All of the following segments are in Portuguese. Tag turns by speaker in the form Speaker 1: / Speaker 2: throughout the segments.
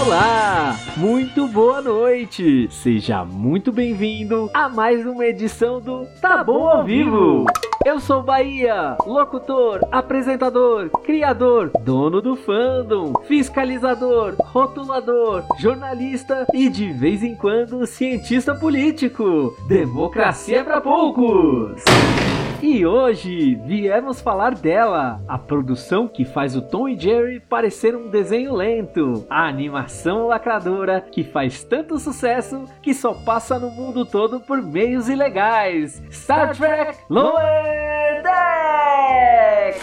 Speaker 1: Olá, muito boa noite. Seja muito bem-vindo a mais uma edição do Tá Bom ao Vivo. Eu sou Bahia, locutor, apresentador, criador, dono do fandom, fiscalizador, rotulador, jornalista e de vez em quando cientista político. Democracia é para poucos. E hoje viemos falar dela, a produção que faz o Tom e Jerry parecer um desenho lento, a animação lacradora que faz tanto sucesso que só passa no mundo todo por meios ilegais. Star Trek Lower Decks!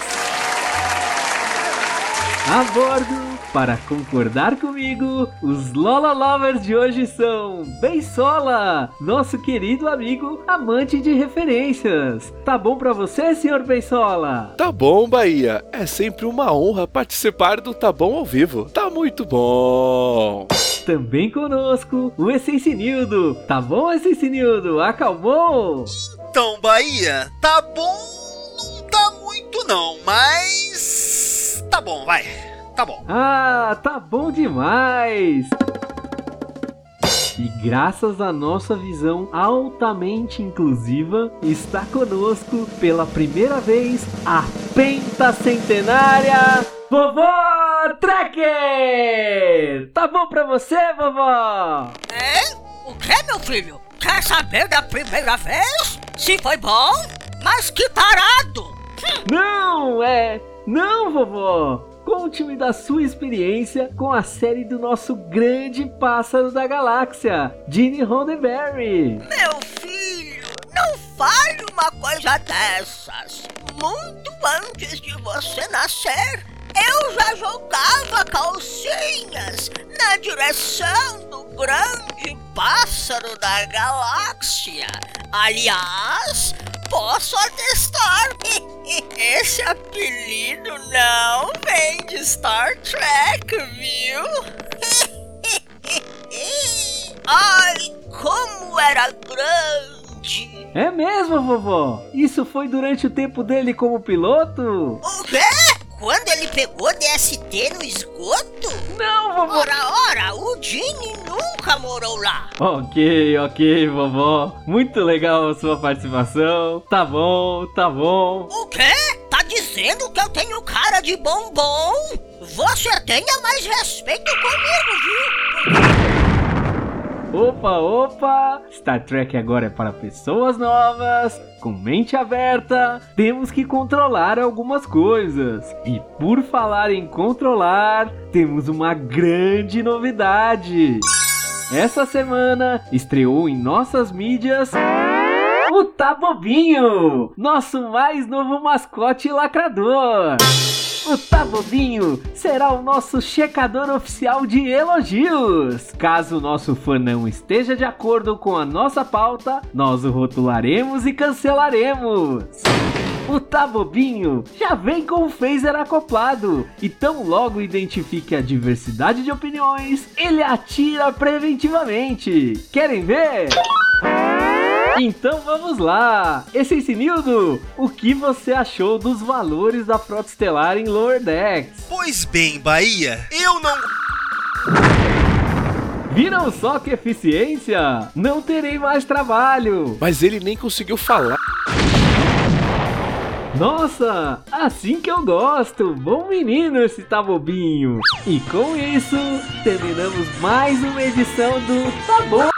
Speaker 1: A bordo, para concordar comigo, os Lola Lovers de hoje são Bensola, nosso querido amigo amante de referências. Tá bom pra você, senhor Bensola?
Speaker 2: Tá bom, Bahia. É sempre uma honra participar do Tá Bom ao vivo. Tá muito bom.
Speaker 1: Também conosco, o Essencinildo. Tá bom, Essencinildo? Acalmou?
Speaker 3: Então, Bahia, tá bom, não tá muito não, mas tá bom, vai. Tá bom.
Speaker 1: Ah, tá bom demais! E graças à nossa visão altamente inclusiva, está conosco pela primeira vez a pentacentenária Vovó Tracker! Tá bom pra você, vovó?
Speaker 4: É? O que, meu filho? Quer saber da primeira vez? Se foi bom? Mas que tarado!
Speaker 1: Não, é. Não, vovó! Conte-me da sua experiência com a série do nosso grande pássaro da galáxia, Gene Roddenberry.
Speaker 4: Meu filho, não fale uma coisa dessas. Muito antes de você nascer, eu já jogava calcinhas na direção do grande pássaro da galáxia. Aliás, posso atestar. Esse apelido não vem de Star Trek, viu? Ai, como era grande!
Speaker 1: É mesmo, vovó? Isso foi durante o tempo dele como piloto?
Speaker 4: O quê? Quando ele pegou DST no esgoto?
Speaker 1: Não, vovó!
Speaker 4: Ora, ora, o Gene nunca morou lá.
Speaker 1: Ok, ok, vovó. Muito legal a sua participação. Tá bom, tá bom.
Speaker 4: Dizendo que eu tenho cara de bombom? Você tenha mais respeito comigo, viu?
Speaker 1: Opa, opa! Star Trek agora é para pessoas novas, com mente aberta. Temos que controlar algumas coisas. E por falar em controlar, temos uma grande novidade. Essa semana estreou em nossas mídias o Tabobinho, nosso mais novo mascote lacrador. O Tabobinho será o nosso checador oficial de elogios. Caso o nosso fã não esteja de acordo com a nossa pauta, nós o rotularemos e cancelaremos. O Tabobinho já vem com o phaser acoplado e tão logo identifique a diversidade de opiniões, ele atira preventivamente. Querem ver? Então vamos lá! Essencinildo, o que você achou dos valores da frota estelar em Lower Decks?
Speaker 3: Pois bem, Bahia, eu não.
Speaker 1: Viram só que eficiência? Não terei mais trabalho!
Speaker 2: Mas ele nem conseguiu falar.
Speaker 1: Nossa, assim que eu gosto! Bom menino esse tá bobinho! E com isso, terminamos mais uma edição do Tá Bom